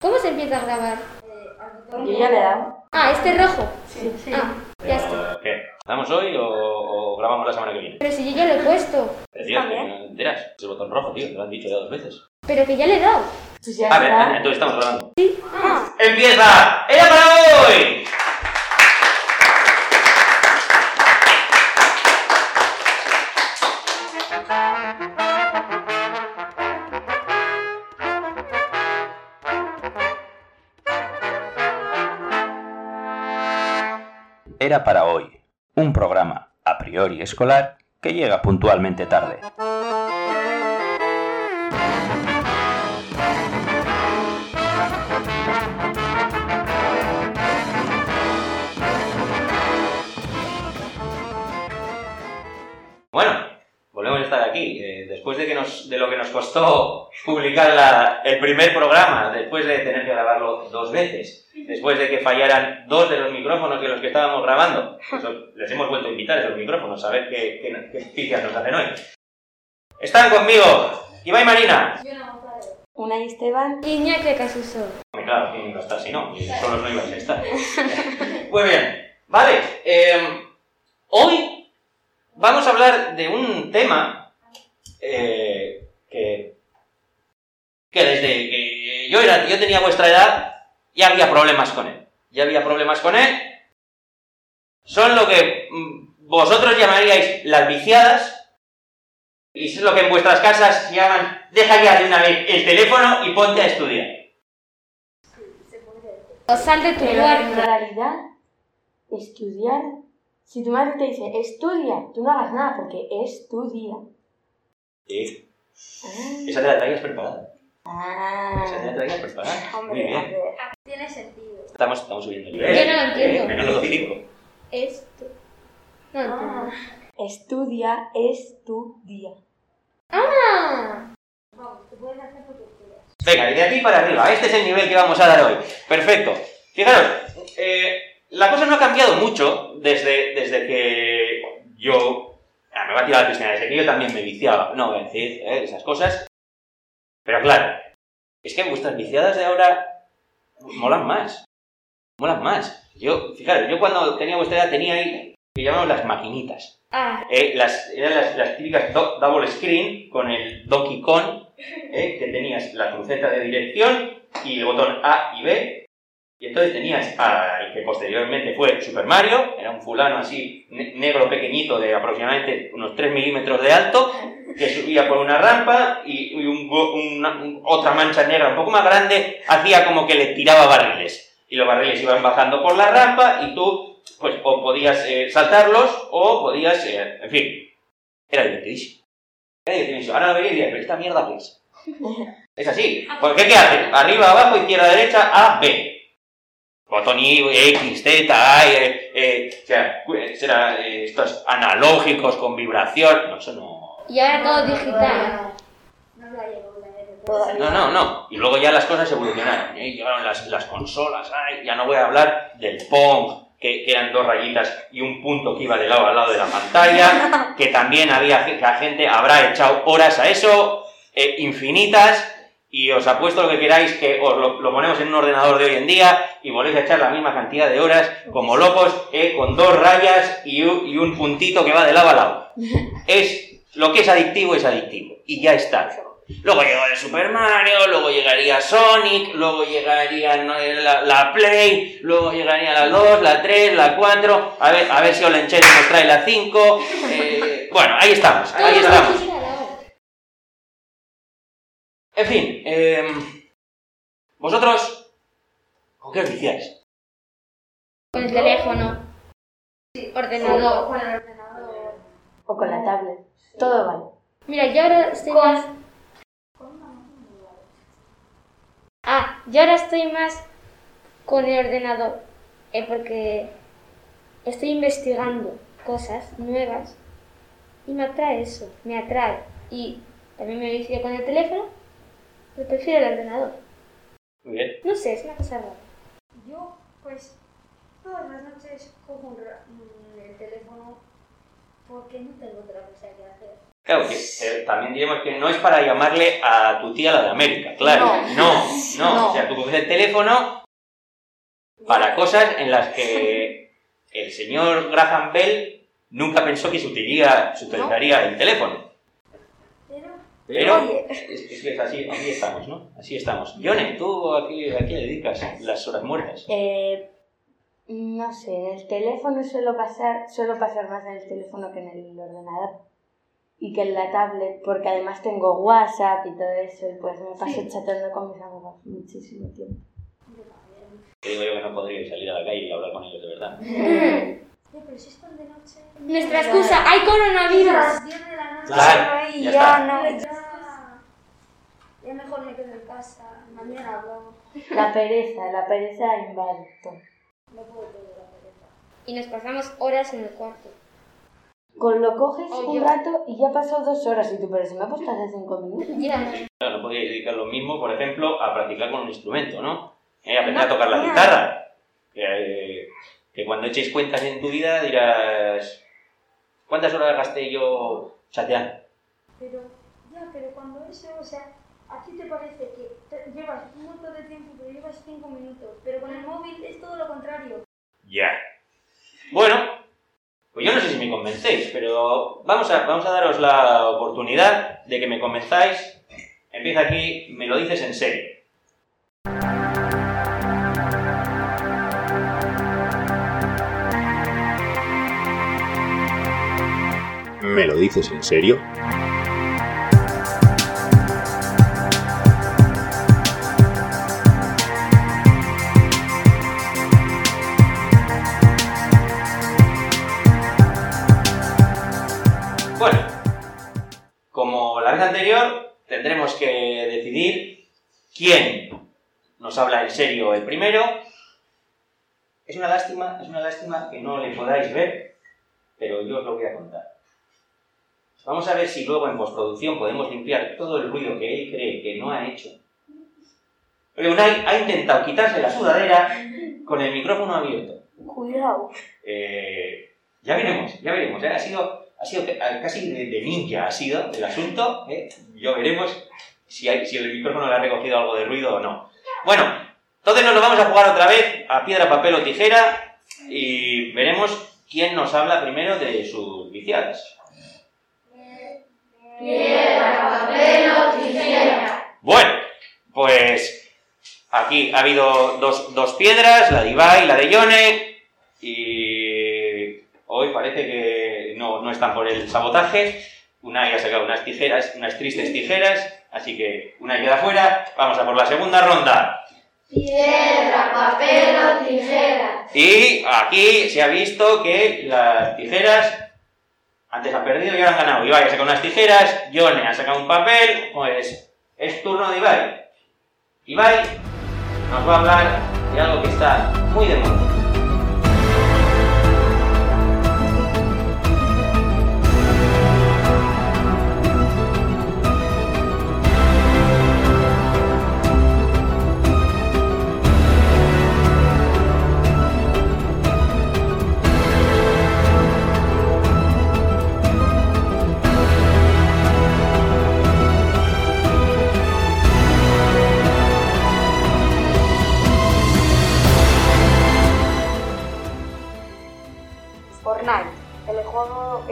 ¿Cómo se empieza a grabar? Yo ya le he dado. Ah, este rojo. Sí. Ah, ya está. ¿O ¿Qué? ¿Grabamos hoy o, o grabamos la semana que viene? Pero si yo ya lo he puesto. Pero, tío, También. que no te enteras. Es el botón rojo, tío, te lo han dicho ya dos veces. Pero que ya le he dado. Pues ya A ver, está. entonces estamos grabando. Ah, ¡Empieza! ¡Era para hoy! Era para hoy, un programa a priori escolar que llega puntualmente tarde. Bueno, volvemos a estar aquí. eh, después de, que nos, de lo que nos costó publicar la- el primer programa, después de tener que grabarlo dos veces, después de que fallaran dos de los micrófonos de los que estábamos grabando, eso, les hemos vuelto a invitar esos micrófonos a ver qué, qué, nos hacen hoy. Están conmigo Ibai Marina. Una y Esteban. Iñaki Casuso. Claro, que estar, si no, solos no ibais a estar. Muy bien, vale. eh, hoy vamos a hablar de un tema eh, que, que desde que yo, era, yo tenía vuestra edad ya había problemas con él. Ya había problemas con él. Son lo que mm, vosotros llamaríais las viciadas. Y es lo que en vuestras casas llaman, deja ya de una vez el teléfono y ponte a estudiar. O sal de tu Pero en realidad, estudiar. Si tu madre te dice estudia, tú no hagas nada porque estudia. Ah. Esa te la traías preparada. Ah. Te la preparada. Muy Hombre, a bien. ver. Tiene sentido. Estamos, estamos subiendo el nivel. Yo no lo entiendo. Menos lo cínico. Esto. No entiendo. Estudia, estudia. Ah. Venga, y de aquí para arriba. Este es el nivel que vamos a dar hoy. Perfecto. Fijaros, eh, la cosa no ha cambiado mucho desde, desde que yo... Ah, me va a tirar la piscina, desde que yo también me viciaba. No voy a decir eh, esas cosas. Pero claro, es que vuestras viciadas de ahora molan más. Molan más. Yo, fijaros, yo cuando tenía vuestra edad tenía ahí, que llamamos las maquinitas. Ah. Eh, las, eran las, las típicas do- double screen con el Donkey Kong, eh, que tenías la cruceta de dirección y el botón A y B. Y entonces tenías al que posteriormente fue Super Mario, era un fulano así ne- negro pequeñito de aproximadamente unos 3 milímetros de alto, que subía por una rampa y, y un go- una- un- otra mancha negra un poco más grande hacía como que le tiraba barriles. Y los barriles iban bajando por la rampa y tú pues o podías eh, saltarlos o podías, eh, en fin, era divertidísimo. Era divertidísimo. Ahora lo veréis y diréis, pero esta mierda qué es. Es así. Porque ¿qué hace? Arriba, abajo, izquierda, derecha, A, B. Botón Y, X, Z, A, eh, eh, o sea, será, eh, estos analógicos con vibración. No, eso no. Y ahora todo digital. No, no, no. Y luego ya las cosas evolucionaron. ¿eh? Llegaron las, las consolas. Ay, ya no voy a hablar del Pong, que, que eran dos rayitas y un punto que iba de lado a lado de la pantalla. Que también había ge- la gente habrá echado horas a eso, eh, infinitas. Y os apuesto lo que queráis que os lo, lo ponemos en un ordenador de hoy en día y volvéis a echar la misma cantidad de horas como locos, eh, con dos rayas y un, y un puntito que va de lado a lado. Es lo que es adictivo, es adictivo. Y ya está. Luego llegó el Super Mario, luego llegaría Sonic, luego llegaría no, la, la Play, luego llegaría la 2, la 3, la 4, a ver, a ver si Olenchero nos trae la 5. eh, bueno, ahí estamos, ahí. En fin, eh, vosotros, ¿con qué os viciáis? Con el teléfono. Ordenador. O con la tablet. Todo vale. Mira, yo ahora estoy más. Ah, yo ahora estoy más con el ordenador. eh, porque estoy investigando cosas nuevas y me atrae eso, me atrae. Y también me vicio con el teléfono, prefiero el ordenador. Muy bien. No sé, es una cosa rara. Yo, pues, todas las noches cojo un mm, el teléfono porque no tengo otra cosa que hacer. Claro, que eh, también diremos que no es para llamarle a tu tía la de América, claro. No, no. No. O sea, tú coges el teléfono para cosas en las que el señor Graham Bell nunca pensó que se utilizaría, se utilizaría el teléfono. Pero, Oye. es, es es así, así estamos, ¿no? Así estamos. Yone, ¿tú a qué, a qué le dedicas las horas muertas? Eh, no sé, en el teléfono suelo pasar, suelo pasar más en el teléfono que en el ordenador y que en la tablet, porque además tengo WhatsApp y todo eso, y pues me paso Sí. chateando con mis amigos muchísimo tiempo. Te digo yo que no podría salir a la calle y hablar con ellos de verdad. pero si están de noche. Nuestra excusa, hay coronavirus. Las 10 de la noche. Claro, ya ya está. no. Ya, ya mejor me quedo en casa. Mañana hablamos. La pereza, la pereza invade todo. No puedo todo la pereza. Y nos pasamos horas en el cuarto. Con lo coges un rato y ya pasó dos horas y tú, pero si me ha puesto hace cinco minutos. Ya. Claro, no podíais dedicar lo mismo, por ejemplo, a practicar con un instrumento, ¿no? Eh, aprender a tocar la no. guitarra. Eh, que cuando eches cuentas en tu vida dirás, ¿cuántas horas gasté yo chateando? Pero, ya, pero cuando eso, o sea, a ti te parece que te- llevas un montón de tiempo, pero llevas 5 minutos. Pero con el móvil es todo lo contrario. Ya. Bueno, pues yo no sé si me convencéis, pero vamos a, vamos a daros la oportunidad de que me convenzáis. Empieza aquí, me lo dices en serio. ¿Me lo dices en serio? Bueno, como la vez anterior, tendremos que decidir quién nos habla en serio el primero. Es una lástima, es una lástima que no le podáis ver, pero yo os lo voy a contar. Vamos a ver si luego en postproducción podemos limpiar todo el ruido que él cree que no ha hecho. Porque Unai ha intentado quitarse la sudadera con el micrófono abierto. Cuidado. Eh, ya veremos, ya veremos. ¿eh? Ha sido, ha sido ca- casi de, ninja ha sido el asunto. ¿eh? Ya veremos si, hay, si el micrófono le ha recogido algo de ruido o no. Bueno, entonces nos lo vamos a jugar otra vez a piedra, papel o tijera y veremos quién nos habla primero de sus viciadas. Bueno, pues aquí ha habido dos, dos piedras, la de Ibai y la de Yone, y hoy parece que no, no están por el sabotaje. Una ha sacado unas tijeras, unas tristes tijeras, así que una queda fuera. Vamos a por la segunda ronda. Piedra, papel o tijera. Y aquí se ha visto que las tijeras antes han perdido y ahora han ganado. Ibai ha sacado unas tijeras, Yone ha sacado un papel, pues es turno de Ibai. Ibai nos va a hablar de algo que está muy de moda.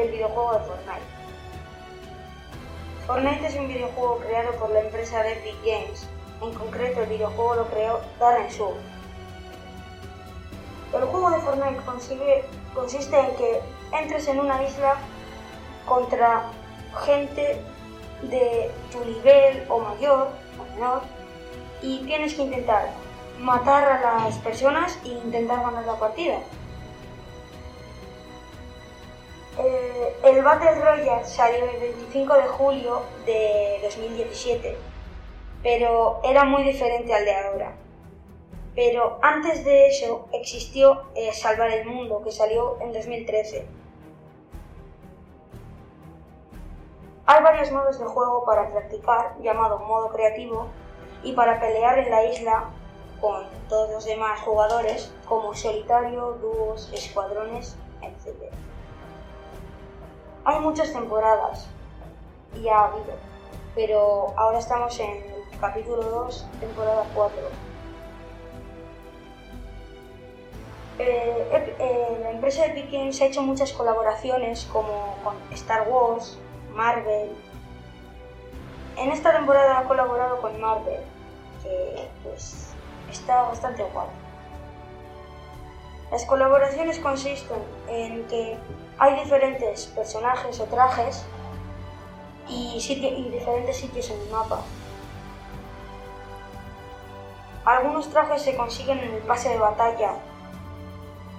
El videojuego de Fortnite. Fortnite es un videojuego creado por la empresa Epic Games. En concreto, el videojuego lo creó Darren Shaw. El juego de Fortnite consigue- consiste en que entres en una isla contra gente de tu nivel o mayor o menor y tienes que intentar matar a las personas e intentar ganar la partida. El Battle Royale salió el 25 de julio de 2017, pero era muy diferente al de ahora. Pero antes de eso existió eh, Salvar el Mundo, que salió en 2013. Hay varios modos de juego para practicar, llamado modo creativo, y para pelear en la isla con todos los demás jugadores, como solitario, dúos, escuadrones, etc. Hay muchas temporadas. y ha habido. Pero ahora estamos en capítulo 2, temporada 4. Eh, eh, la empresa Epic Games ha hecho muchas colaboraciones como con Star Wars, Marvel. En esta temporada ha colaborado con Marvel, que pues está bastante guapo. Las colaboraciones consisten en que hay diferentes personajes o trajes y, diferentes sitios en el mapa. Algunos trajes se consiguen en el pase de batalla,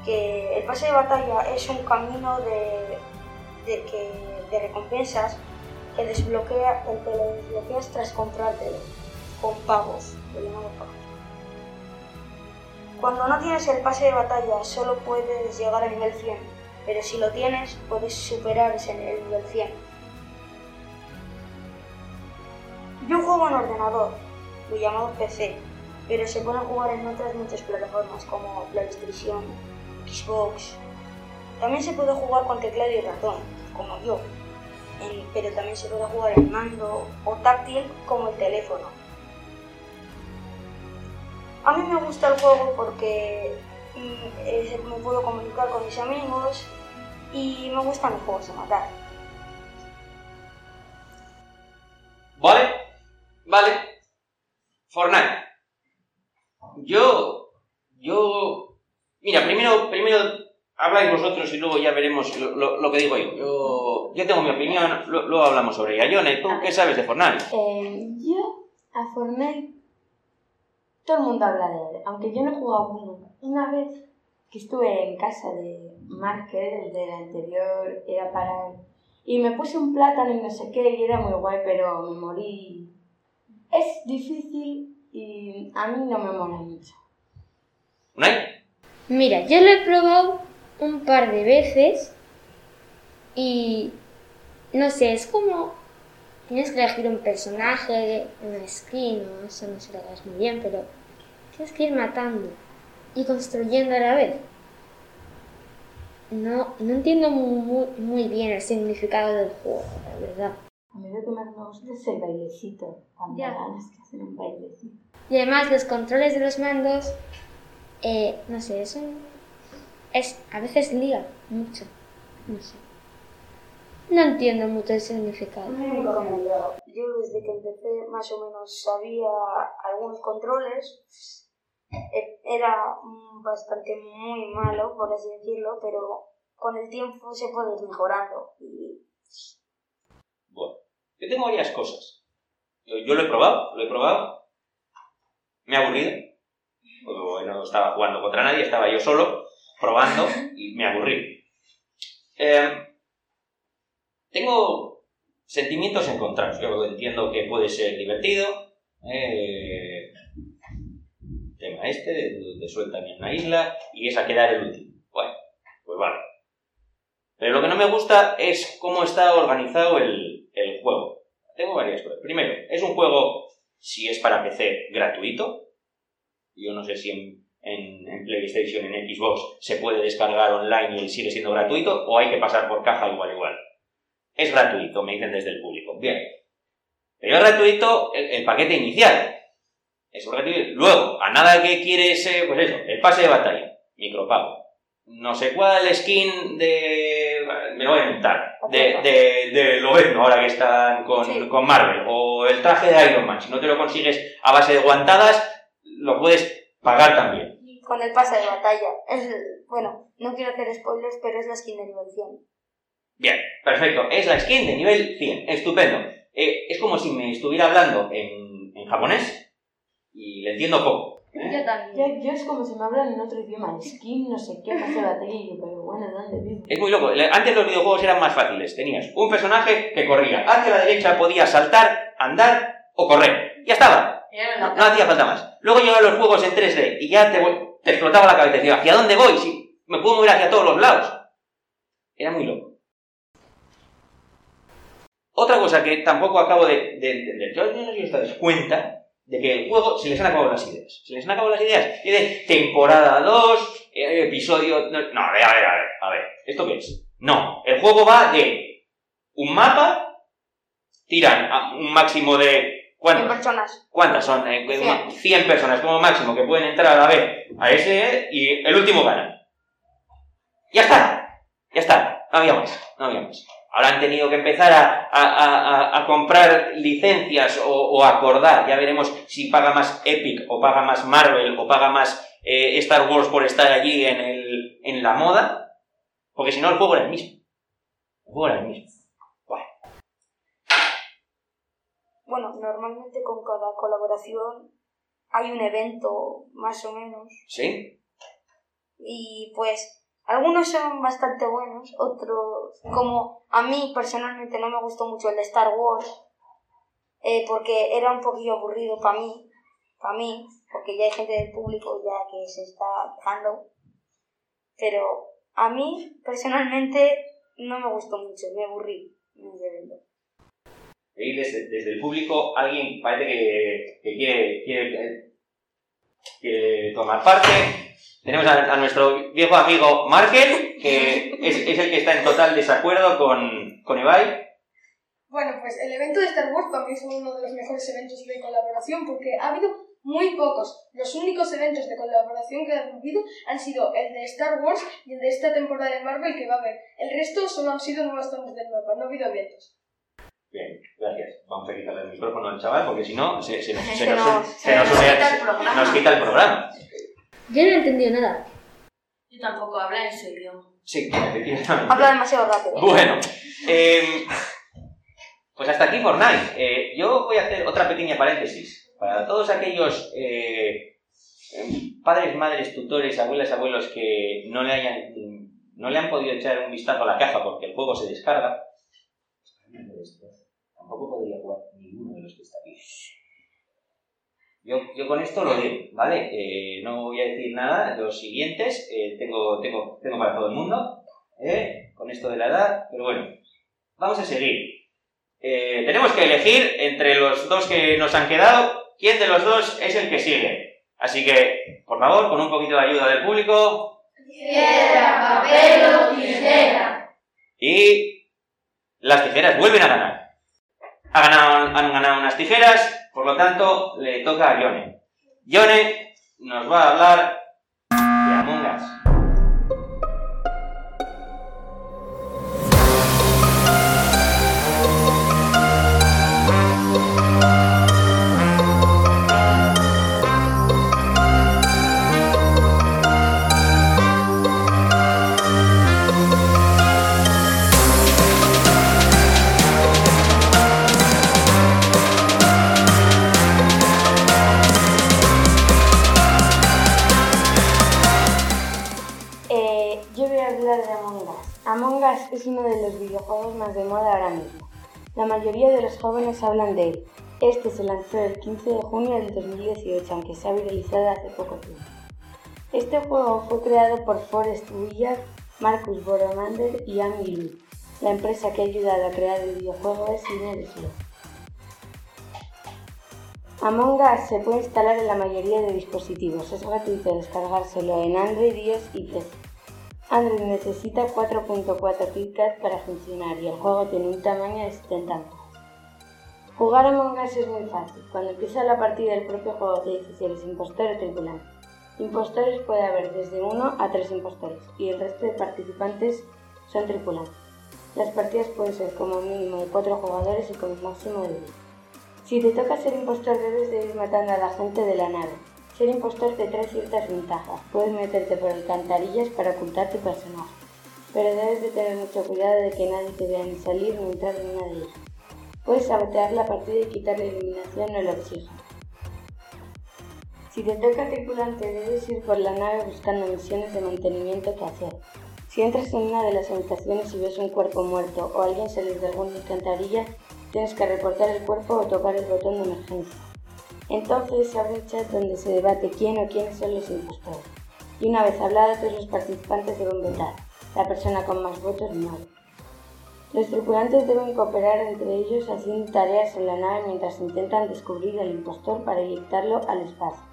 que el pase de batalla es un camino de, de recompensas que desbloquea, el que lo desbloqueas tras comprártelo con pagos, lo llamamos pagos. Cuando no tienes el pase de batalla solo puedes llegar al nivel 100, pero si lo tienes puedes superar ese el nivel 100. Yo juego en ordenador, lo llamamos PC, pero se puede jugar en otras muchas plataformas como PlayStation, Xbox. También se puede jugar con teclado y ratón, como yo, pero también se puede jugar en mando o táctil como el teléfono. A mí me gusta el juego porque mm, me puedo comunicar con mis amigos y me gustan los juegos de matar. ¿Vale? Vale. Fortnite. Yo. Yo. Mira, primero, primero habláis vosotros y luego ya veremos lo, lo- lo que digo yo. Yo, yo tengo mi opinión, lo- luego hablamos sobre ella. Yone, ¿tú qué sabes de Fortnite? Eh, yo a Fortnite todo el mundo habla de él, aunque yo no he jugado uno. Una vez que estuve en casa de Marker, el del anterior, era para él. Y me puse un plátano y no sé qué, y era muy guay, pero me morí. Es difícil y a mí no me mola mucho. ¿Unai? Mira, yo lo he probado un par de veces y no sé, es como tienes que elegir un personaje, una skin, o eso no sé lo que es muy bien, pero tienes que ir matando y construyendo a la vez. No, no entiendo muy, muy bien el significado del juego, la verdad. A mí lo que más me gusta es el bailecito, cuando Ya. ganas que hacen un bailecito. Y además los controles de los mandos, eh, no sé, es un... Es, a veces lía mucho, no sé. No entiendo mucho el significado. Yo desde que empecé más o menos sabía algunos controles. Eh, Era bastante muy malo, por así decirlo, pero con el tiempo se puede ir mejorando. Y Bueno, yo tengo varias cosas. Yo, lo he probado, lo he probado. Me ha aburrido. Porque no estaba jugando contra nadie, estaba yo solo, probando, y me aburrí. Eh, tengo sentimientos encontrados. Yo entiendo que puede ser divertido. Eh, este, te sueltan en una isla y es a quedar el último. Bueno, pues vale. Pero lo que no me gusta es cómo está organizado el, el juego. Tengo varias cosas. Primero, es un juego, si es para PC, gratuito. Yo no sé si en, PlayStation, en Xbox, se puede descargar online y sigue siendo gratuito, o hay que pasar por caja igual igual. Es gratuito, me dicen desde el público. Bien. Pero es gratuito el paquete inicial. Es gratuito. Luego, a nada que quieres, eh, pues eso, el pase de batalla, micropago. No sé cuál skin de. Me lo voy a inventar. De, de, de Lobezno, ahora que están con, Sí. con Marvel. O el traje de Iron Man. Si no te lo consigues a base de guantadas, lo puedes pagar también. con el pase de batalla. Es, bueno, no quiero hacer spoilers, pero es la skin de nivel 100. Bien, perfecto. Es la skin de nivel 100. Estupendo. Eh, es como si me estuviera hablando en, en japonés y le entiendo poco. Yo también. Yo, yo es como si me hablan en otro idioma, skin, no sé qué, batalla, y yo, pero bueno, ¿dónde vivo? Es muy loco. Antes los videojuegos eran más fáciles. Tenías un personaje que corría. Hacia la derecha podías saltar, andar o correr. Ya estaba. No, no hacía falta más. Luego llegaban los juegos en 3D y ya te, te explotaba la cabeza. Decía, ¿hacia dónde voy? Si me puedo mover hacia todos los lados. Era muy loco. Otra cosa que tampoco acabo de, de entender. Yo no sé si os dais cuenta de que el juego se les han acabado las ideas. Se les han acabado las ideas. Y de temporada 2, eh, episodio... No, a ver, a ver, a ver. A ver, ¿esto qué es? No, el juego va de un mapa tiran a un máximo de... 100 ¿Cuántos? personas. ¿Cuántas son? Eh, Cien. 100 personas como máximo que pueden entrar a la vez a ese y el último gana. Ya está, ya está, no había más, no había más. Ahora han tenido que empezar a, a- a- comprar licencias o, o acordar, ya veremos si paga más Epic o paga más Marvel o paga más eh, Star Wars por estar allí en, el, en la moda, porque si no el juego era el mismo. El juego era el mismo. Bueno, normalmente con cada colaboración hay un evento más o menos ¿Sí? y pues algunos son bastante buenos, otros como a mí personalmente no me gustó mucho el de Star Wars eh, porque era un poquillo aburrido para mí, para mí, porque ya hay gente del público ya que se está quejando, pero a mí personalmente no me gustó mucho, me aburrí. Y desde, desde el público alguien parece que, que quiere, quiere, quiere tomar parte. Tenemos a, a nuestro viejo amigo Markel, que es, es el que está en total desacuerdo con, con Ibai. Bueno, pues el evento de Star Wars para mí fue uno de los mejores eventos de colaboración porque ha habido muy pocos. Los únicos eventos de colaboración que han habido han sido el de Star Wars y el de esta temporada de Marvel que va a haber. El resto solo han sido nuevas zonas del mapa, no ha habido eventos. Bien, gracias. Vamos a quitarle el micrófono al chaval porque si no se, se nos, se Se nos- se nos quita el programa. Yo no he entendido nada. Yo tampoco habla en su idioma. Sí, efectivamente. Habla demasiado rápido. Bueno, eh, pues hasta aquí Fortnite. Eh, yo voy a hacer otra pequeña paréntesis. Para todos aquellos eh, em, padres, madres, tutores, abuelas, abuelos que no le hayan no le han podido echar un vistazo a la caja porque el juego se descarga, tampoco podría jugar ninguno de los que está aquí. Yo, yo con esto lo digo, ¿vale? Eh, no voy a decir nada. Los siguientes eh, tengo, tengo, tengo para todo el mundo, ¿eh? con esto de la edad, pero bueno, vamos a seguir. Eh, tenemos que elegir entre los dos que nos han quedado quién de los dos es el que sigue. Así que, por favor, con un poquito de ayuda del público Piedra, papel o tijera. y las tijeras vuelven a ganar. Ha ganado- han ganado unas tijeras, por lo tanto, le toca a Yone. Yone nos va a hablar de Among Us. Es uno de los videojuegos más de moda ahora mismo. La mayoría de los jóvenes hablan de él. Este se lanzó el 15 de junio del 2018, aunque se ha viralizado hace poco tiempo. Este juego fue creado por Forrest Willard, Marcus Boromander y Amy Lee. La empresa que ha ayudado a crear el videojuego es Inner Among Us se puede instalar en la mayoría de dispositivos. Es gratuito descargárselo en Android, iOS y PC. Android necesita 4.4 KitKat para funcionar y el juego tiene un tamaño de 70 megas. Jugar Among Us es muy fácil. Cuando empieza la partida el propio juego te dice si eres impostor o tripulante. Impostores puede haber desde 1 a 3 impostores y el resto de participantes son tripulantes. Las partidas pueden ser como mínimo de 4 jugadores y un máximo de 10. Si te toca ser impostor debes de ir matando a la gente de la nave. Ser impostor te trae ciertas ventajas. Puedes meterte por alcantarillas para ocultar tu personaje. Pero debes de tener mucho cuidado de que nadie te vea ni salir ni entrar en una de ellas. Puedes sabotear la partida y quitar la eliminación o el oxígeno. Si te toca tripulante debes ir por la nave buscando misiones de mantenimiento que hacer. Si entras en una de las habitaciones y ves un cuerpo muerto o alguien salir de alguna alcantarilla, tienes que reportar el cuerpo o tocar el botón de emergencia. Entonces un chat donde se debate quién o quiénes son los impostores. Y una vez hablado, todos los participantes deben votar. La persona con más votos muere. Los tripulantes deben cooperar entre ellos haciendo tareas en la nave mientras intentan descubrir al impostor para inyectarlo al espacio.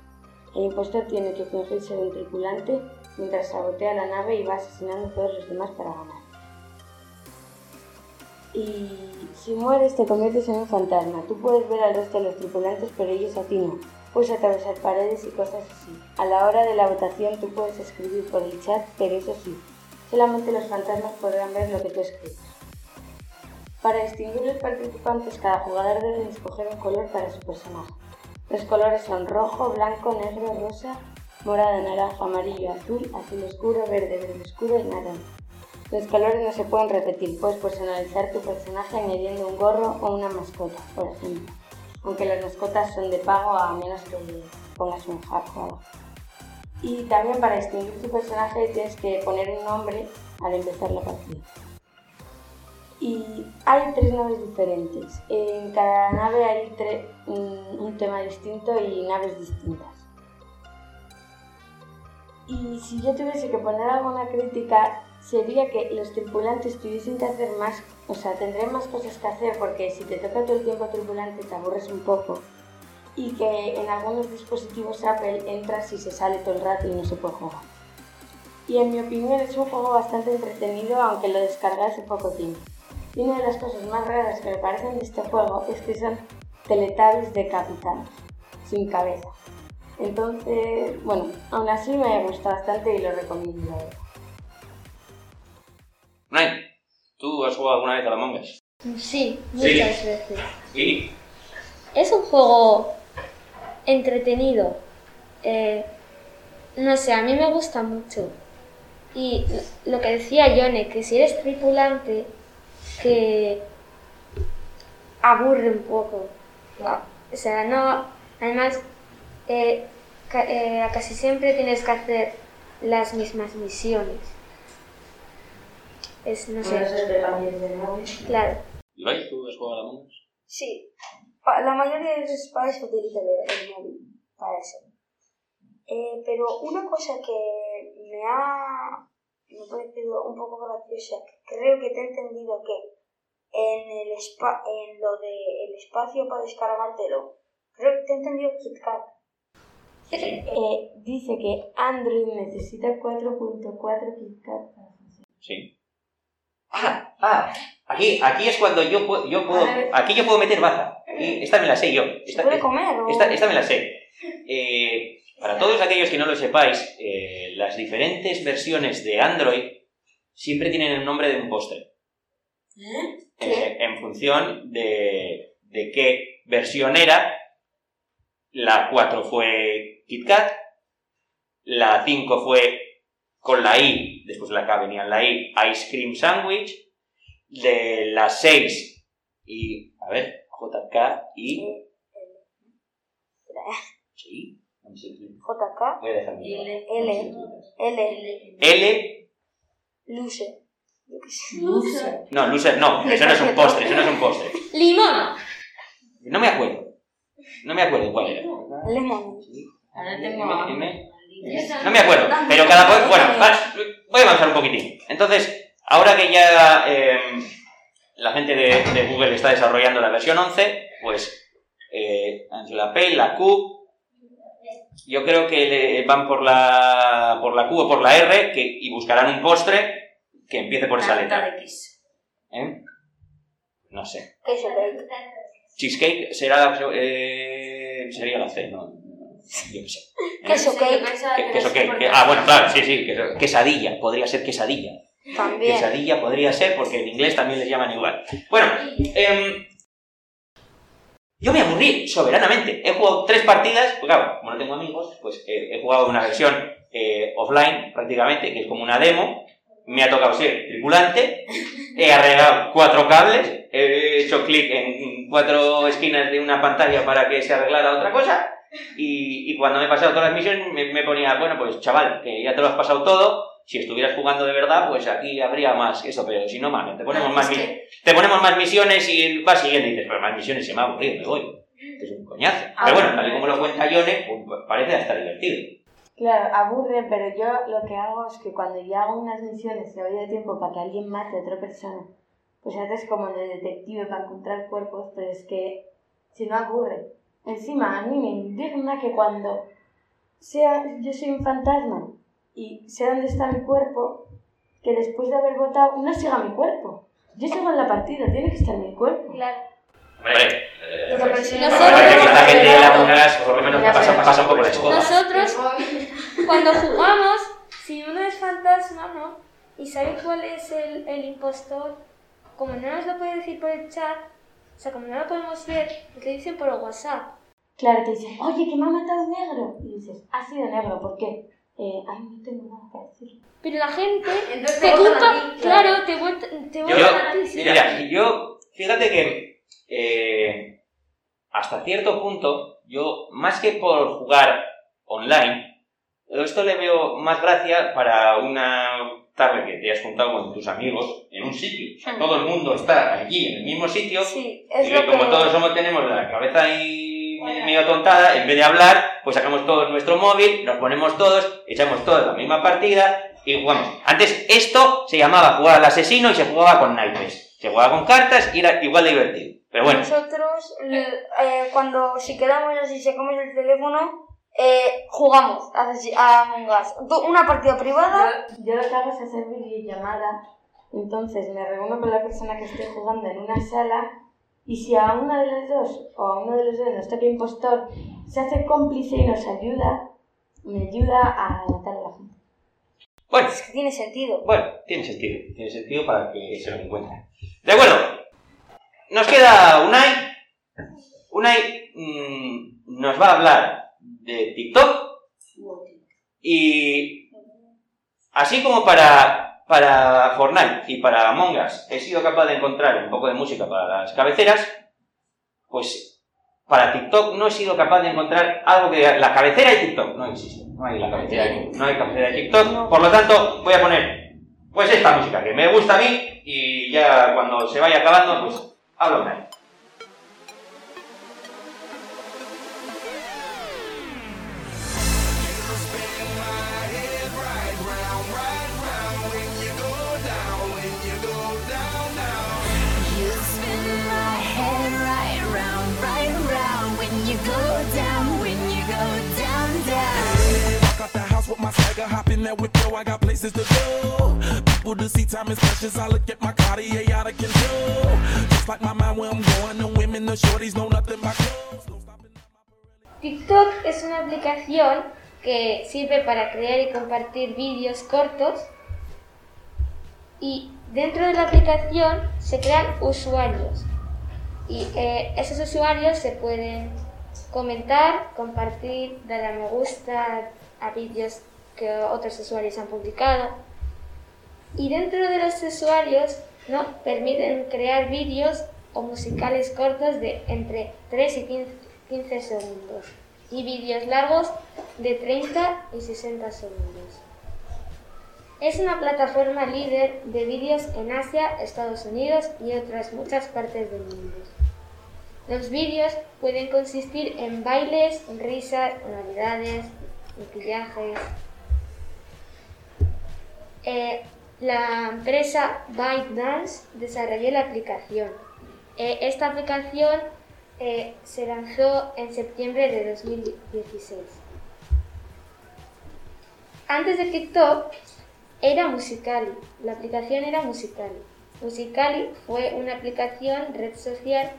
El impostor tiene que fingir ser un tripulante mientras sabotea la nave y va asesinando a todos los demás para ganar. Y si mueres te conviertes en un fantasma. Tú puedes ver al resto de los tripulantes, pero ellos a ti no. Puedes atravesar paredes y cosas así. A la hora de la votación tú puedes escribir por el chat, pero eso sí, solamente los fantasmas podrán ver lo que tú escribes. Para distinguir los participantes, cada jugador debe escoger un color para su personaje. Los colores son rojo, blanco, negro, rosa, morado, naranja, amarillo, azul, azul oscuro, verde, verde oscuro y naranja. Los colores no se pueden repetir, puedes personalizar tu personaje añadiendo un gorro o una mascota, por ejemplo. Aunque las mascotas son de pago a menos que pongas un hack o algo. Y también para distinguir tu personaje tienes que poner un nombre al empezar la partida. Y hay tres naves diferentes. En cada nave hay un, un tema distinto y naves distintas. Y si yo tuviese que poner alguna crítica, sería que los tripulantes tuviesen que hacer más, o sea, tendrían más cosas que hacer porque si te toca todo el tiempo tripulante te aburres un poco. Y que en algunos dispositivos Apple entras y se sale todo el rato y no se puede jugar. Y en mi opinión es un juego bastante entretenido aunque lo descargué hace poco tiempo. Y una de las cosas más raras que me parecen de este juego es que son teletables de capitanes, sin cabeza. Entonces, bueno, aún así me gusta bastante y lo recomiendo. Nay, ¿tú has jugado alguna vez a la Us? Sí, muchas veces. ¿Y? Es un juego entretenido. Eh, no sé, a mí me gusta mucho. Y lo que decía Yone, que si eres tripulante, que aburre un poco. O sea, no. Además, eh, eh, casi siempre tienes que hacer las mismas misiones. Es, no sé. Claro. ¿Ibai, tú has jugado a la Among? Sí, pa- la mayoría de veces para eso utilizo el, el móvil, para eso. Eh, pero una cosa que me ha, me ha parecido un poco graciosa, que creo que te he entendido que en, el espa en lo de el espacio para descargártelo, creo que te he entendido KitKat. Eh, dice que Android necesita 4.4 KitKat para funcionar. Sí. Ah, ah, aquí, aquí es cuando yo puedo, yo aquí yo puedo meter baza. Aquí- esta me la sé yo. ¿Se Esta, puede comer o...? esta, esta me la sé. Eh, para todos aquellos que no lo sepáis, eh, las diferentes versiones de Android siempre tienen el nombre de un postre. Eh, en función de, de qué versión era. La 4 fue KitKat, la 5 fue con la I, después de la K venía la I, Ice Cream Sandwich, de la 6 y, a ver, JK y... Sí, JK, voy a dejar mi- L. L, L, Luce. Sé. no, Loser, no, eso no es un postre, eso no es un postre. ¡Limón! No me acuerdo, no me acuerdo cuál era. Lemon. Ahora tengo. No me acuerdo, pero cada Bueno, voy a avanzar un poquitín. Entonces, ahora que ya eh, la gente de, de Google está desarrollando la versión 11, pues eh, la P, la Q, yo creo que le- van por la, por la Q o por la R que, y buscarán un postre que empiece por esa letra. ¿eh? No sé. Cheesecake será, eh, sería la C, ¿no? Yo qué sé. Queso Sí, cake. yo pensaba Que- que queso cake. Ah, bueno, claro, sí, sí. queso- quesadilla. Podría ser quesadilla. También. Quesadilla podría ser porque en inglés también les llaman igual. Bueno, em, yo me aburrí soberanamente. He jugado tres partidas, pues claro, como no tengo amigos, pues eh, he jugado una versión eh, offline prácticamente, que es como una demo. Me ha tocado ser tripulante. He arreglado cuatro cables. He hecho clic en cuatro esquinas de una pantalla para que se arreglara otra cosa. Y, y cuando me he pasado todas las misiones me, me ponía, bueno, pues chaval, que ya te lo has pasado todo. Si estuvieras jugando de verdad, pues aquí habría más eso, pero si no, mames, te ponemos No, más que- te ponemos más misiones y vas siguiendo y dices, pero más misiones se me ha aburrido, me voy. Es un coñazo. Ah, pero bueno, tal y como lo cuenta Yone, pues parece hasta divertido. Claro, aburre, pero yo lo que hago es que cuando ya hago unas misiones que voy de tiempo para que alguien mate a otra persona, pues haces como de detective para encontrar cuerpos, pero es que si no aburre. Encima, a mí me indigna que cuando sea, yo soy un fantasma y sé dónde está mi cuerpo, que después de haber votado no siga mi cuerpo. Yo sigo en la partida, tiene que estar mi cuerpo. Claro. Hombre, eh, Pero si nosotros-. Nosotros, cuando jugamos, si uno es fantasma, ¿no? Y sabe cuál es el, el impostor, como no nos lo puede decir por el chat, o sea, como no lo podemos ver, te dicen por WhatsApp. Claro, te dicen, oye, que me ha matado un negro. Y dices, ha sido negro, ¿por qué? Eh, ay, no tengo nada que decir. Pero la gente Entonces te te votan culpa, a ti, claro, te vuelta, te Yo, a ti. sí. mira, yo, fíjate que eh, hasta cierto punto, yo, más que por jugar online, esto le veo más gracia para una tarde que te has juntado con tus amigos en un sitio. O sea, todo el mundo está allí en el mismo sitio Sí, es y lo como que... todos somos, tenemos la cabeza ahí medio tontada, en vez de hablar, pues sacamos todos nuestro móvil, nos ponemos todos, echamos todos la misma partida y jugamos. Antes esto se llamaba jugar al asesino y se jugaba con naipes. Se jugaba con cartas y era igual de divertido. Pero bueno, Nosotros, eh, cuando si quedamos así, sacamos el teléfono, eh, jugamos a, a Among Us. Una partida privada, Yo lo que hago es hacer videollamada. Entonces me reúno con la persona que esté jugando en una sala y si a una de las dos o a uno de los dos nos toca impostor, se hace cómplice y nos ayuda, me ayuda a matar a la gente. bueno, es que tiene sentido. bueno, tiene sentido. Tiene sentido para que se lo encuentren. De acuerdo. Nos queda Unai. Unai mm, nos va a hablar de TikTok y así como para, para Fortnite y para Among Us he sido capaz de encontrar un poco de música para las cabeceras, pues para TikTok no he sido capaz de encontrar algo que la cabecera de TikTok no existe. No hay la cabecera de, no hay cabecera de TikTok. Por lo tanto, voy a poner pues esta música que me gusta a mí y ya cuando se vaya acabando, pues hablo con él. Hop in that whip, yo, I got places to go. People to of the women, TikTok es una aplicación que sirve para crear y compartir vídeos cortos. Y dentro de la aplicación se crean usuarios. Y eh, esos usuarios se pueden comentar, compartir, dar a me gusta a vídeos que otros usuarios han publicado y dentro de los usuarios no permiten crear vídeos o musicales cortos de entre 3 y 15, 15 segundos y vídeos largos de 30 y 60 segundos. Es una plataforma líder de vídeos en Asia, Estados Unidos y otras muchas partes del mundo. Los vídeos pueden consistir en bailes, risas, manualidades, maquillajes. Eh, la empresa ByteDance desarrolló la aplicación. Eh, esta aplicación eh, se lanzó en septiembre de 2016. Antes de TikTok era Musicali, la aplicación era Musicali. Musicali fue una aplicación red social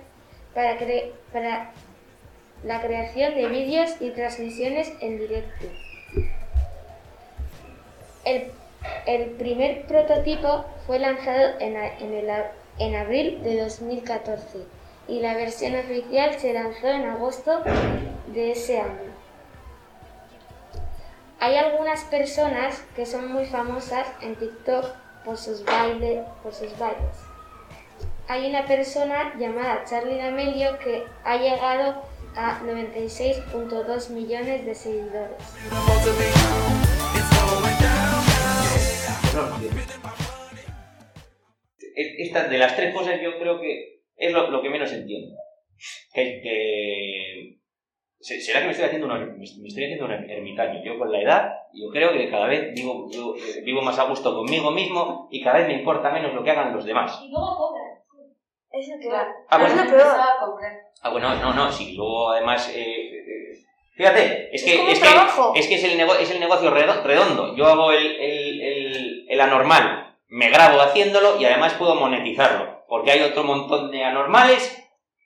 para, la creación de vídeos y transmisiones en directo. El primer prototipo fue lanzado en, en el en abril de 2014 y la versión oficial se lanzó en agosto de ese año. Hay algunas personas que son muy famosas en TikTok por sus, por sus bailes. Hay una persona llamada Charlie D'Amelio que ha llegado a 96.2 millones de seguidores. No. Es- Esta, de las tres cosas yo creo que es lo, lo que menos entiendo. Que, que- se- ¿Será que me estoy haciendo un, er- me estoy haciendo un er- ermitaño? Yo con la edad, yo creo que cada vez vivo, yo, eh, vivo más a gusto conmigo mismo y cada vez me importa menos lo que hagan los demás. Y luego cobran. Es lo que Ah, es bueno. peor. Ah, bueno, no, no, sí, luego además... eh, eh, fíjate, es Es que es, un que, es, que es, el nego- es el negocio redo- redondo. Yo hago el, el, el, el anormal, me grabo haciéndolo y además puedo monetizarlo. Porque hay otro montón de anormales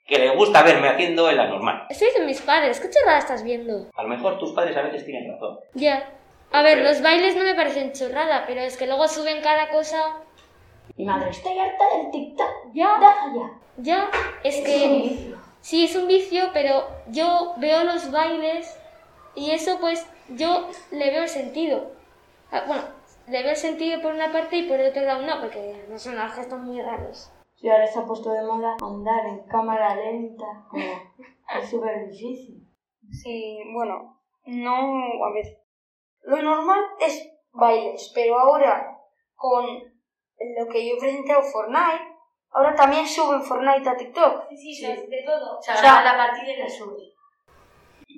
que les gusta verme haciendo el anormal. Esto dicen mis padres, ¿qué chorrada estás viendo? A lo mejor tus padres a veces tienen razón. Ya. A ver, los bailes no me parecen chorrada, pero es que luego suben cada cosa. Mi madre, estoy harta del TikTok. Ya. Deja ya. Ya, es Es un que. vicio. Sí, es un vicio, pero yo veo los bailes y eso pues yo le veo el sentido. Ah, Bueno, le el sentido por una parte y por otro lado no, porque no son unos gestos muy raros. Y ahora se ha puesto de moda andar en cámara lenta. Como es súper difícil. Sí, bueno, no, a ver. Lo normal es bailes, pero ahora con lo que yo he presentado Fortnite, ahora también suben Fortnite a TikTok. Sí, sí, de todo. O sea, la partida la sube.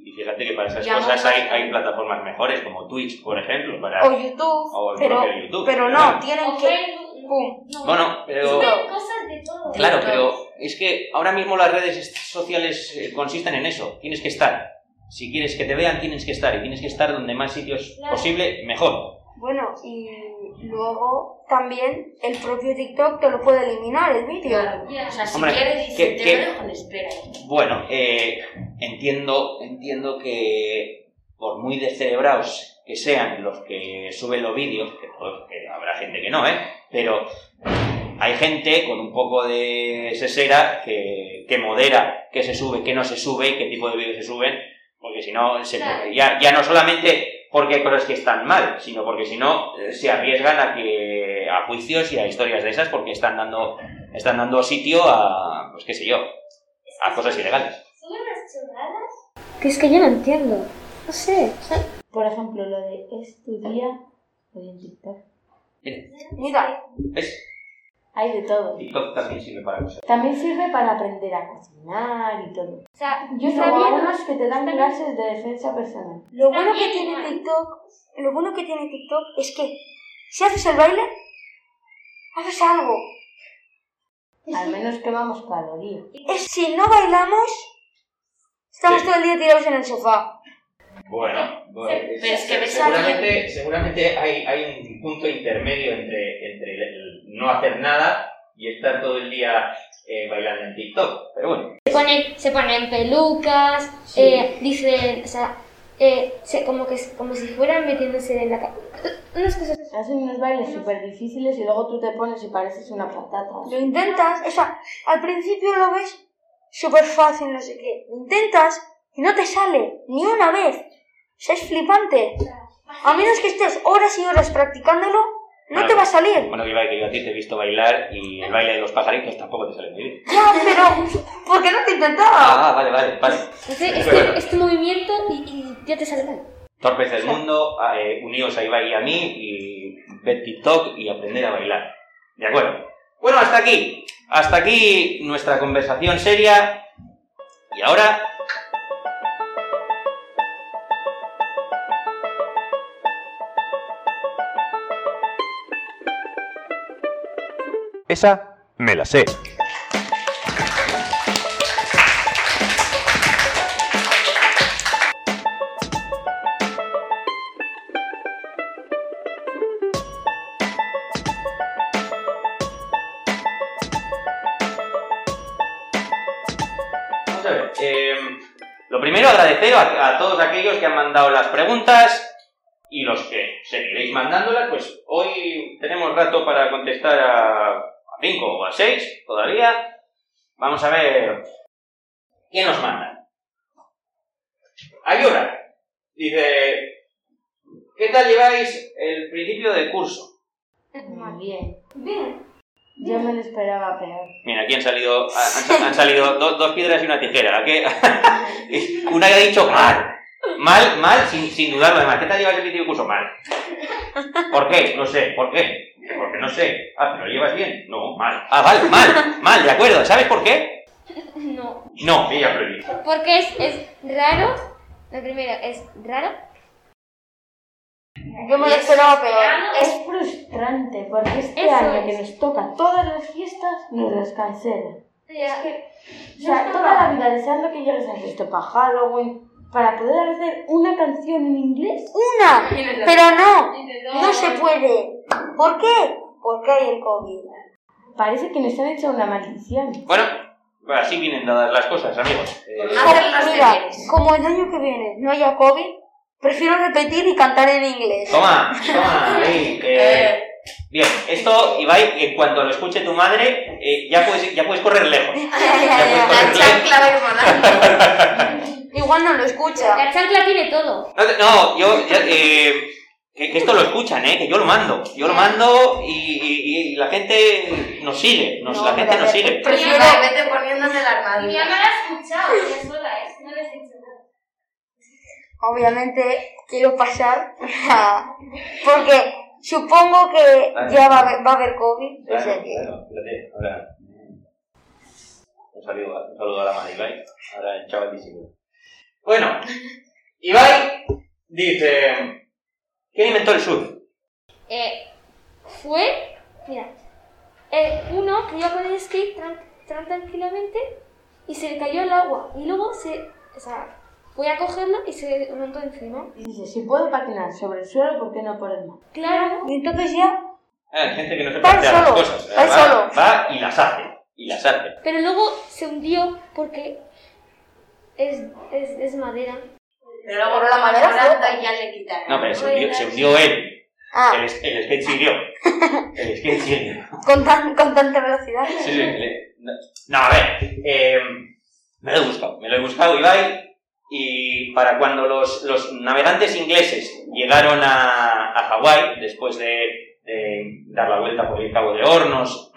Y fíjate que para esas Ya cosas no- hay, hay plataformas mejores como Twitch, por ejemplo, para... O YouTube, o el pero, propio YouTube. pero no, Claro. tienen que... No, Bueno, pero... Cosas de todo. Claro, pero es que ahora mismo las redes sociales eh, consisten en eso. Tienes que estar. Si quieres que te vean, tienes que estar. Y tienes que estar donde más sitios Claro. posible, mejor. Bueno, y luego también el propio TikTok te lo puede eliminar el vídeo. Ya. O sea, si Hombre, quieres, dice, que- te que- lo dejo en espera. Bueno, eh, entiendo, entiendo que por muy descerebrados que sean los que suben los vídeos, que, habrá gente que no, ¿eh? Pero hay gente con un poco de sesera que, que modera qué se sube, qué no se sube y qué tipo de vídeos se suben, porque si no, se- ya, ya no solamente porque hay cosas que están mal, sino porque si no eh, se arriesgan a que a juicios y a historias de esas porque están dando están dando sitio a pues qué sé yo, a cosas ilegales. Que es que yo no entiendo. No sé. Por ejemplo, lo de estudiar lo de en TikTok. Mira, Mira, ¿ves? Hay de todo. TikTok también sirve para cosas. También sirve para aprender a cocinar y todo. o sea, Yo algunos que te dan clases de defensa personal. lo bueno que tiene. TikTok, lo bueno que tiene TikTok es que si haces el baile, haces algo. Al menos quemamos calorías. Es si no bailamos, estamos Sí. todo el día tirados en el sofá. Bueno, bueno, pero es que ves a seguramente, seguramente hay, hay un punto intermedio entre, entre el, el no hacer nada y estar todo el día eh, bailando en TikTok. Pero bueno, Se ponen, se ponen pelucas, Sí. eh, dicen, o sea, eh, se- como, que, como si fueran metiéndose en la Unas cosas. Hacen unos bailes súper difíciles y luego tú te pones y pareces una patata. Lo intentas, o sea, al principio lo ves súper fácil, no sé qué. Intentas y no te sale ni una vez. O sea, es flipante. A menos que estés horas y horas practicándolo, no Bueno, te va a salir. bueno, que iba que yo a ti te he visto bailar y el baile de los pajaritos tampoco te sale muy bien. Ya, pero ¿por qué no te intentaba? Ah, vale, vale, vale. Este, bueno. este movimiento y, y ya te sale mal. Torpes del mundo, eh, uníos a Ibai y a mí y ver TikTok y aprender a bailar. ¿De acuerdo? Bueno, hasta aquí. Hasta aquí nuestra conversación seria. Y ahora... Esa me la sé. Que han mandado las preguntas y los que seguiréis mandándolas. Pues hoy tenemos rato para contestar a, a cinco o a seis todavía. Vamos a ver qué nos mandan. Ayura dice: ¿Qué tal lleváis el principio del curso? Muy bien. Bien. Yo me lo esperaba peor. Mira, aquí han salido, han, han salido do- dos piedras y una tijera. ¿a qué? una que ha dicho mal. Mal, mal, sin, sin dudarlo además. ¿Qué tal llevas el principio del curso? Mal. ¿Por qué? No sé. ¿Por qué? Porque no sé. Ah, ¿pero lo llevas bien? No, mal. Ah, vale, mal. Mal, de acuerdo. ¿Sabes por qué? No. No, ella lo dice. Porque es, es raro. Lo primero, es raro. Yo me lo esperaba peor. Es frustrante porque este Eso año es. que nos toca todas las fiestas nos las cancelan. Ya. O sea, toda la vida deseando que llegue San Cristo para Halloween, para poder hacer una canción en inglés. ¡Una! Pero no, no se puede. ¿Por qué? ¿Por qué hay el COVID? Parece que nos han hecho una maldición. Bueno, así vienen dadas las cosas, amigos. Eh, Mira, como el año que viene no haya COVID, prefiero repetir y cantar en inglés. Toma, toma, ahí. eh, bien, esto, Ibai, en cuanto lo escuche tu madre, eh, ya, puedes, ya puedes correr lejos. Ya puedes correr lejos. Igual no lo escucha. La chancla tiene todo. No, yo, eh, que, que esto lo escuchan, ¿eh? Que yo lo mando. Yo lo mando y, y- y la gente nos sigue. Nos, No, la gente nos sigue. prefiero- vete poniéndome la Mi armadura. mamá la ha escuchado, ella sola, ¿eh? No les he dicho nada. Obviamente quiero pasar a... Porque supongo que ya va a haber, va a haber COVID. o Claro, sea que- claro, espérate, ahora. Un saludo, un saludo a la madre Ibai. Ahora el chaval disimula. Bueno, Ibai dice: ¿Quién inventó el surf? Eh, fue, mira, eh, uno que iba con el skate tran- tan tranquilamente y se le cayó el agua. Y luego se, o sea, fue a cogerlo y se montó encima. Y dice, si puedo patinar sobre el suelo, ¿por qué no por el mar? Claro. Y entonces ya... Ah, Hay gente que no se plantea las cosas. va, solo. va y las hace. Y las hace. Pero luego se hundió porque es, es, es madera. Pero luego Pero la madera y ya le quitaron. No, pero se hundió, se hundió él. Ah, El, el skate siguió. El skate siguió. con, tan, con tanta velocidad. Sí, sí, le- no, no, a ver, eh, me lo he buscado, me lo he buscado, Ibai, y para cuando los, los navegantes ingleses llegaron a, a Hawái, después de, de dar la vuelta por el Cabo de Hornos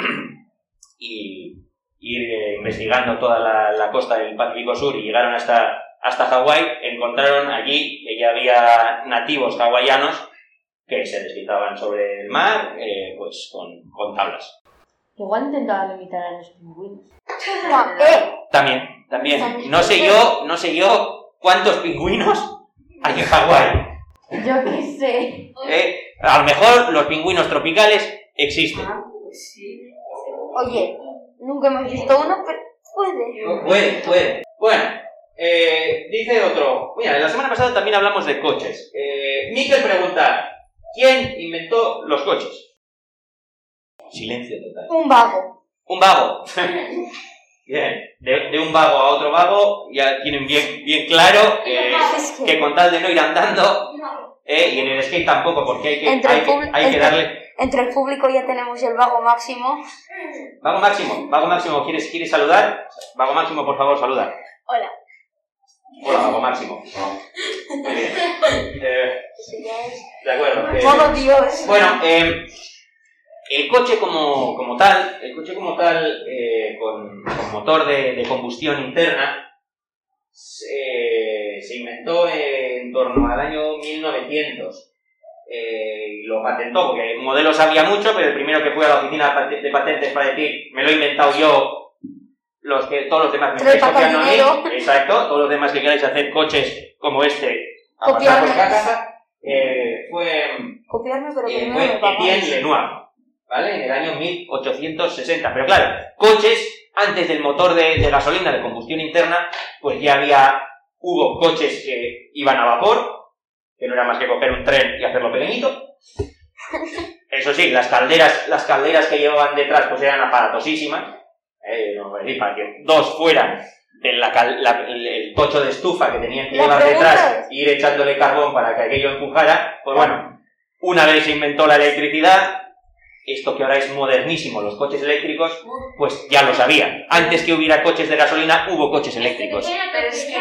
y ir eh, investigando toda la, la costa del Pacífico Sur y llegaron hasta, hasta Hawái, encontraron allí que ya había nativos hawaianos que se deslizaban sobre el mar eh, pues con, con tablas. Igual intentaban imitar a los pingüinos. No, eh, También, también. No sé yo, no sé yo cuántos pingüinos hay en Hawái. Yo qué sé. ¿eh? A lo mejor los pingüinos tropicales existen. oye, nunca hemos visto uno, pero puede. Puede, puede. Bueno, eh, dice otro. Mira, la semana pasada también hablamos de coches. Eh, Miquel pregunta, ¿quién inventó los coches? Silencio total. Un vago. Un vago. Bien, de, de un vago a otro vago ya tienen bien, bien claro eh, Es que- que con tal de no ir andando, eh, y en el skate tampoco, porque hay que, hay que, hay que darle... Entre el público ya tenemos el vago máximo. Vago Máximo, Vago Máximo, ¿quieres, ¿quieres saludar? Vago Máximo, por favor, saluda. Hola. Hola, Vago Máximo. Muy bien. Eh, de acuerdo. eh, Dios. Bueno, eh, el coche como, como tal, el coche como tal, eh, con, con motor de, de combustión interna, se, se inventó en torno al año 1900. Eh, y lo patentó, porque modelos había mucho, pero el primero que fue a la oficina de pat- de patentes para decir, me lo he inventado yo, los que todos los demás me estáis copiando a mí, exacto, todos los demás que queráis hacer coches como este, a pasar por Copiarme. casa, eh, fue Copiarme, pero eh, fue. Etienne Lenoir, ¿vale? En el año 1860. Pero claro, coches, antes del motor de, de gasolina de combustión interna, pues ya había, hubo coches que iban a vapor, que no era más que coger un tren y hacerlo pequeñito. Eso sí, las calderas, las calderas que llevaban detrás pues eran aparatosísimas. Eh, no decir, para que dos fueran de la cal- la- el, tocho de estufa que tenían que llevar detrás e ir echándole carbón para que aquello empujara, pues bueno, una vez se inventó la electricidad, esto que ahora es modernísimo, los coches eléctricos, pues ya lo sabían. Antes que hubiera coches de gasolina, hubo coches eléctricos. Pero es que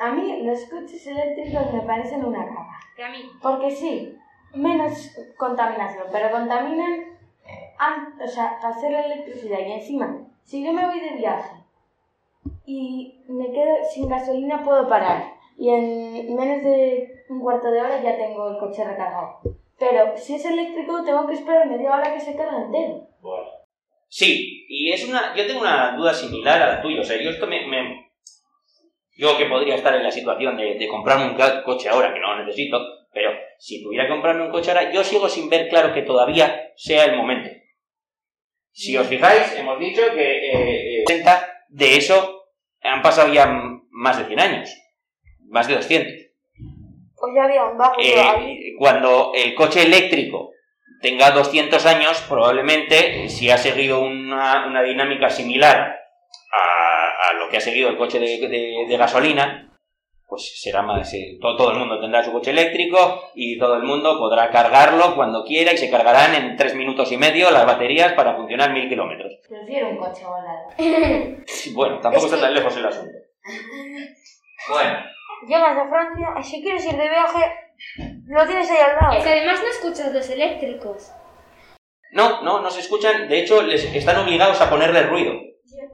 A mí los coches eléctricos me parecen una caga. Que a mí. Porque sí, menos contaminación, pero contaminan, an- o sea, para hacer la electricidad. Y encima, si yo me voy de viaje y me quedo sin gasolina, puedo parar. Y en menos de un cuarto de hora ya tengo el coche recargado. Pero si es eléctrico, tengo que esperar media hora que se cargue entero. Sí, y es una. Yo tengo una duda similar a la tuya. O sea, yo esto me. me- yo que podría estar en la situación de, de comprarme un coche ahora, que no lo necesito, pero si pudiera comprarme un coche ahora, yo sigo sin ver claro que todavía sea el momento. Si os fijáis, hemos dicho que eh, eh, 60 de eso han pasado ya más de 100 años, más de 200. Pues ya había un vago Eh, cuando el coche eléctrico tenga 200 años, probablemente, si ha seguido una, una dinámica similar a, a lo que ha seguido el coche de, de- de gasolina, pues será más. eh, todo, todo el mundo tendrá su coche eléctrico y todo el mundo podrá cargarlo cuando quiera y se cargarán en 3 minutos y medio las baterías para funcionar mil kilómetros. Prefiero un coche volador. Sí, Bueno, tampoco está tan lejos el asunto. Bueno, Llegas a Francia y si quieres ir de viaje, lo tienes ahí al lado. Es que además no escuchas los eléctricos. no, no, no se escuchan. De hecho, les están obligados a ponerle ruido.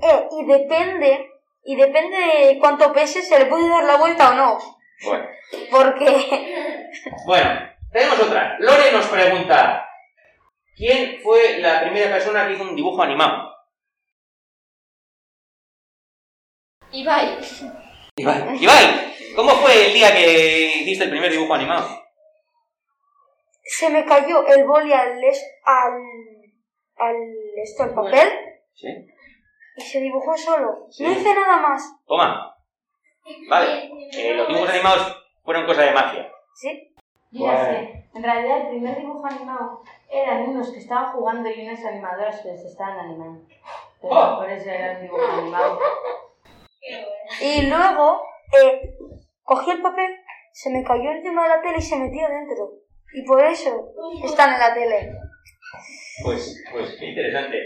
Eh, y depende, y depende de cuánto pese, se le puede dar la vuelta o no. Bueno. Porque Bueno, tenemos otra. Lore nos pregunta: ¿Quién fue la primera persona que hizo un dibujo animado? Ibai. Ibai. Ibai, ¿cómo fue el día que hiciste el primer dibujo animado? se me cayó el boli al, es- al, al esto, al papel, Sí. Y se dibujó solo. Sí. No hice nada más. Toma. Vale. Eh, los dibujos animados fueron cosa de magia. ¿Sí? Yo ya sé. En realidad, el primer dibujo animado eran unos que estaban jugando y unas animadoras que se estaban animando. Pero Oh. por eso era un dibujo animado. Y luego eh, cogí el papel, se me cayó encima de la tele y se metió dentro. Y por eso están en la tele. Pues, pues qué interesante.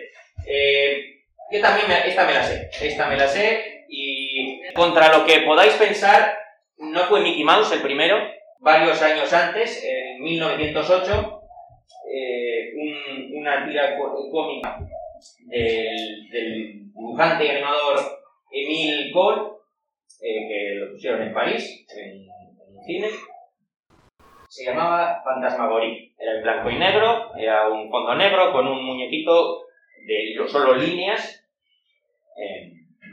Eh, yo también, esta me la sé. Esta me la sé y contra lo que podáis pensar, no fue Mickey Mouse el primero. Varios años antes, en 1908, eh, un- una tira có- cómica del, del dibujante y animador Emile Cole, eh, que lo pusieron en París, en, en cine, se llamaba Fantasmagorie. Era en blanco y negro, era un fondo negro con un muñequito de lo- solo líneas.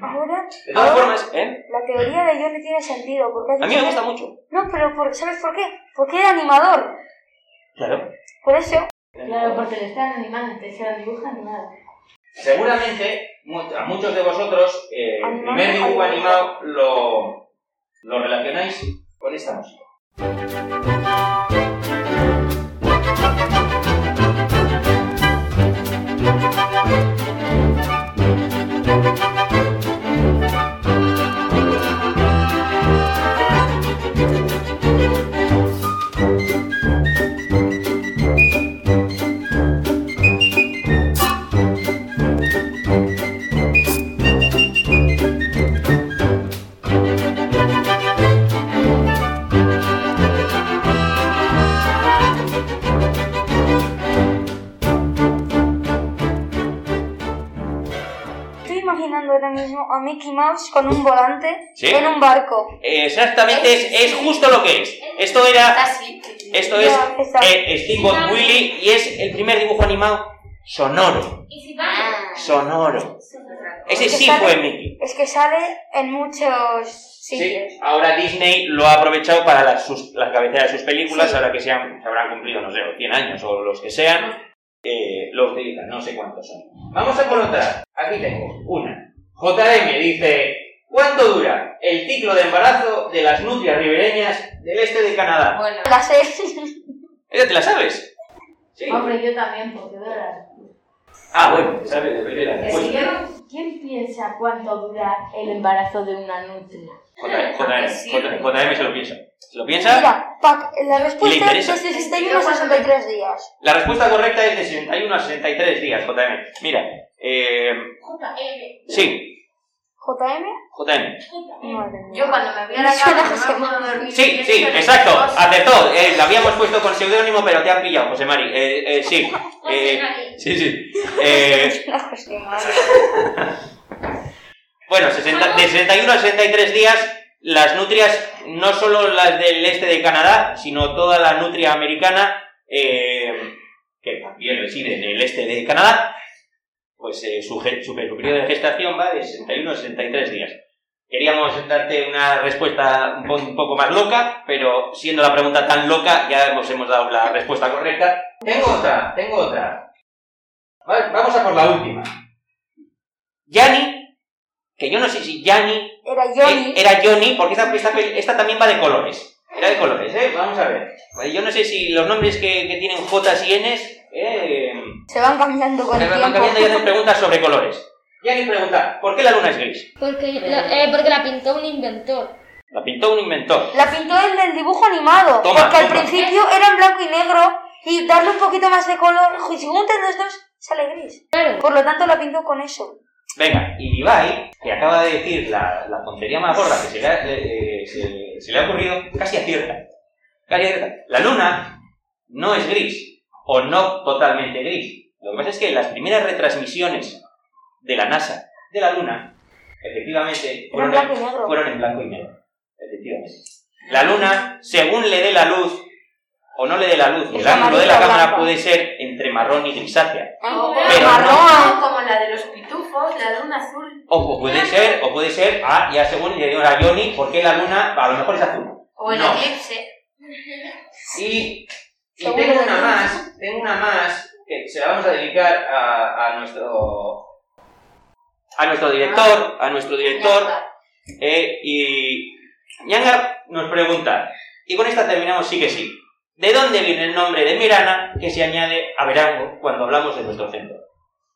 Ahora, de todas ahora formas, ¿eh? la teoría de Johnny tiene sentido. Porque A mí me que- gusta mucho. No, pero por- ¿sabes por qué? Porque era animador. Claro. Por eso. Claro, porque le estaban animando, era un dibujo animado. Seguramente a muchos de vosotros eh, el primer dibujo animado. animado lo, lo relacionáis con esta música. Mickey Mouse con un volante ¿Sí? en un barco. Exactamente, es, es justo lo que es. Esto era, Así. esto es eh, Steamboat Willie y es el primer dibujo animado sonoro. Va. Sonoro. Ese Que sí sale- fue Mickey. Es que sale en muchos sitios. Sí, ahora Disney lo ha aprovechado para las, sus- las cabeceras de sus películas, Sí. ahora que se, han- se habrán cumplido, no sé, 100 años o los que sean, eh, lo utilizan, no sé cuántos son. Vamos a por otra. Aquí tengo una. JM dice, ¿cuánto dura el ciclo de embarazo de las nutrias ribereñas del este de Canadá? Bueno, La sé. ¿Ella te la sabes? Sí. Hombre, yo también, porque dura. Ah, bueno, sabes de primera. Pues, ¿Quién piensa cuánto dura el embarazo de una nutria? JM, JM se lo piensa. ¿Se lo piensa? Mira, Pac, la respuesta es de 61 a 63 días. La respuesta correcta es de 61 a 63 días, JM. Mira, eh, JM. sí, ¿JM? JM. Madre mía. yo cuando me voy a la cama José no me puedo dormir. Sí, sí, exacto, acertó. Eh, la habíamos puesto con seudónimo, pero te han pillado, José Mari. Eh, eh, sí, eh, sí, sí. Eh, José Mari. bueno, 60 de 61 a 63 días, las nutrias, no solo las del este de Canadá, sino toda la nutria americana, eh, que también reside en el este de Canadá, pues eh, su, periodo de gestación va de 61 a 63 días. Queríamos darte una respuesta un, po- un poco más loca, pero siendo la pregunta tan loca, ya hemos, hemos dado la respuesta correcta. Tengo otra, tengo otra. Va- Vamos a por la última. Yanni, que yo no sé si Yanni Era Johnny. eh, era Johnny, porque esta, esta, esta también va de colores. Era de colores, ¿eh? Vamos a ver. Yo no sé si los nombres que, que tienen J y Ns eh, Se van cambiando con se el van tiempo. cambiando y hacen preguntas sobre colores. Y alguien pregunta, ¿por qué la luna es gris? Porque, la, eh, porque la pintó un inventor. La pintó un inventor. La pintó el del dibujo animado. Toma, porque al toma. principio era en blanco y negro y darle un poquito más de color. Y si juntan los dos, sale gris. Claro. Por lo tanto, la pintó con eso. Venga, y Ibai, que acaba de decir la, la tontería más gorda que se le, ha, le- eh, se- se le ha ocurrido, casi acierta. Casi acierta. La luna no es gris, o no totalmente gris. Lo que pasa es que las primeras retransmisiones de la NASA de la luna, efectivamente, Era en fueron, blanco fueron en blanco y negro. Efectivamente. La luna, según le dé la luz, o no le dé la luz, el ángulo de la cámara blanca. puede ser entre marrón y grisácea. O Pero marrón, como la de los pitufos, la luna azul. O, o puede ser, o puede ser, ah, ya según le digo a Johnny, ¿por qué la luna a lo mejor es azul? O el No. eclipse. Y, y tengo una más, tengo una más, que se la vamos a dedicar a, a nuestro a nuestro director, a nuestro director, eh, y Ñanga nos pregunta, y con esta terminamos sí que sí, ¿de dónde viene el nombre de Mirana que se añade a Verango cuando hablamos de nuestro centro?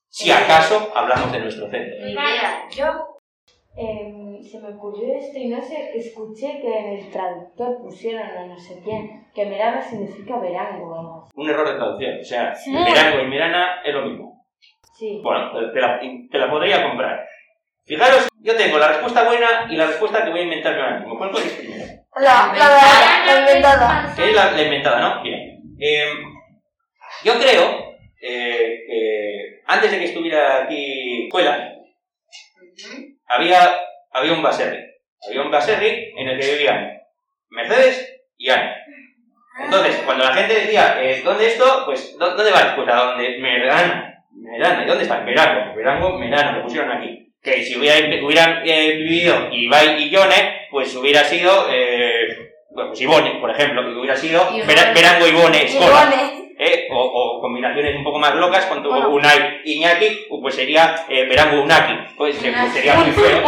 Si acaso hablamos de nuestro centro. Idea. Yo, Em, se me ocurrió esto y no sé, escuché que en el traductor pusieron a no sé quién, que Merana significa verango o algo así. Un error de traducción, o sea, Sí. Verango y Mirana es lo mismo. Sí. Bueno, te- la, te la podría comprar. Fijaros, yo tengo la respuesta buena y la respuesta que voy a inventarme ahora mismo. ¿Cuál es primero? La, la, la, la inventada. Que es la, la inventada, ¿no? Bien. Eh, yo creo eh, que antes de que estuviera aquí escuela, había, había un baserri. Había un baserri en el que vivían Mercedes y Ana. Entonces, cuando la gente decía, eh, ¿dónde esto? Pues, ¿dó- ¿dónde vas? Pues a donde Merana. Merana. ¿Y dónde está? Verango. Verango, Merana, lo pusieron aquí. Que si hubiera, hubieran eh, vivido Ibai y Yone, pues hubiera sido, eh, bueno, pues Ivone, por ejemplo, que hubiera sido Verango Ivone Escola. ¿Eh? O, o combinaciones un poco más locas con tu Bueno. Unai Iñaki, pues sería eh, Verango Unaki. Pues se- Unaki. sería muy feo.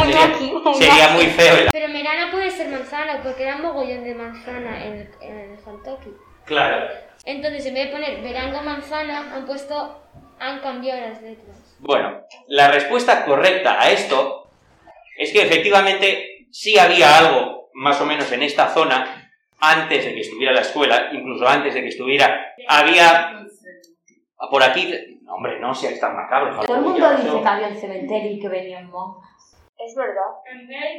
Sería, muy feo. Pero Merana puede ser manzana, porque era un mogollón de manzana en el, en el Fantoki. Claro. Entonces, en vez de poner verango manzana, han puesto. han cambiado las letras. Bueno, la respuesta correcta a esto es que efectivamente sí había algo más o menos en esta zona antes de que estuviera la escuela, incluso antes de que estuviera, había por aquí, no, hombre, no seas tan macabro. Todo el mundo dice que había el cementerio y que venían monjas. Es verdad.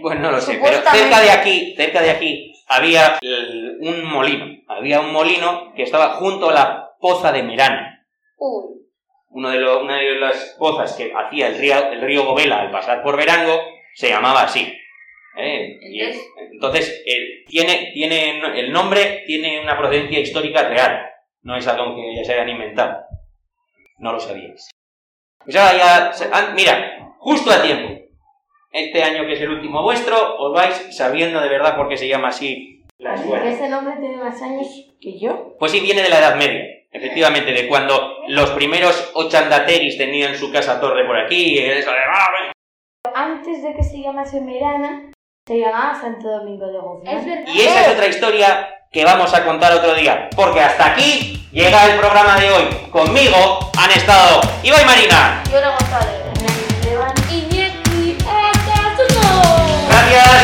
Bueno, no lo sé, pero cerca de aquí, cerca de aquí, había el- un molino. Había un molino que estaba junto a la poza de Merana. Uy. Uno de lo- una de las pozas que hacía el río, el río Govela al pasar por Verango se llamaba así. ¿Eh? Y entonces, eh, tiene, tiene, el nombre tiene una procedencia histórica real. No es algo que ya se hayan inventado. No lo sabíais. Pues ahora ya, se- ah, mira, justo a tiempo. Este año que es el último vuestro, os vais sabiendo de verdad por qué se llama así la escuela. ese nombre tiene más años que yo. Pues sí, viene de la Edad Media, efectivamente, de cuando los primeros ochandateris tenían su casa torre por aquí, y eso de, "Ah, ven". Antes de que se llamase Merana, se llamaba Santo Domingo de Guzmán. Es verdad. Y esa es otra historia que vamos a contar otro día, porque hasta aquí llega el programa de hoy. Conmigo han estado Ibai y Marina. Yo era González. Gracias